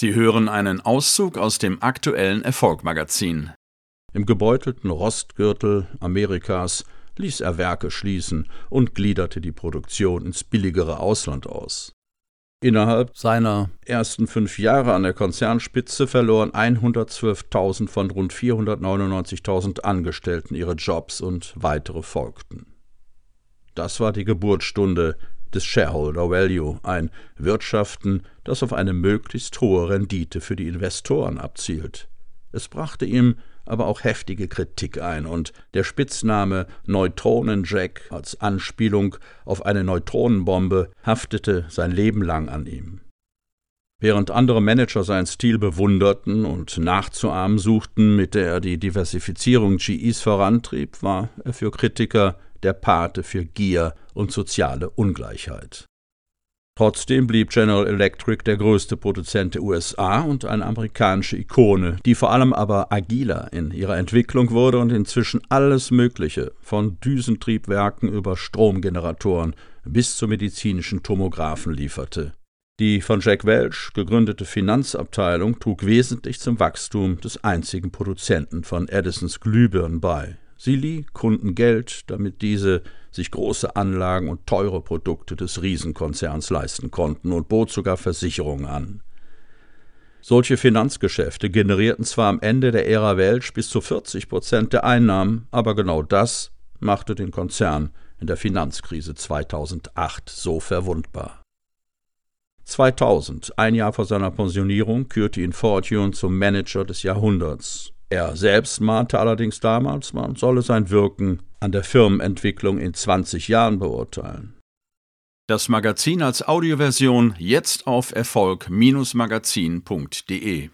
Sie hören einen Auszug aus dem aktuellen Erfolgmagazin. Im gebeutelten Rostgürtel Amerikas ließ er Werke schließen und gliederte die Produktion ins billigere Ausland aus. Innerhalb seiner ersten fünf Jahre an der Konzernspitze verloren 112.000 von rund 499.000 Angestellten ihre Jobs und weitere folgten. Das war die Geburtsstunde des Shareholder Value, ein Wirtschaften, das auf eine möglichst hohe Rendite für die Investoren abzielt. Es brachte ihm aber auch heftige Kritik ein, und der Spitzname Neutronenjack als Anspielung auf eine Neutronenbombe haftete sein Leben lang an ihm. Während andere Manager seinen Stil bewunderten und nachzuahmen suchten, mit der er die Diversifizierung GEs vorantrieb, war er für Kritiker der Pate für Gier und soziale Ungleichheit. Trotzdem blieb General Electric der größte Produzent der USA und eine amerikanische Ikone, die vor allem aber agiler in ihrer Entwicklung wurde und inzwischen alles Mögliche von Düsentriebwerken über Stromgeneratoren bis zu medizinischen Tomographen lieferte. Die von Jack Welch gegründete Finanzabteilung trug wesentlich zum Wachstum des einzigen Produzenten von Edisons Glühbirnen bei. Sie lieh Kunden Geld, damit diese sich große Anlagen und teure Produkte des Riesenkonzerns leisten konnten und bot sogar Versicherungen an. Solche Finanzgeschäfte generierten zwar am Ende der Ära Welch bis zu 40 Prozent der Einnahmen, aber genau das machte den Konzern in der Finanzkrise 2008 so verwundbar. 2000, ein Jahr vor seiner Pensionierung, kürte ihn Fortune zum Manager des Jahrhunderts. Er selbst mahnte allerdings damals, man solle sein Wirken an der Firmenentwicklung in 20 Jahren beurteilen. Das Magazin als Audioversion jetzt auf Erfolg-magazin.de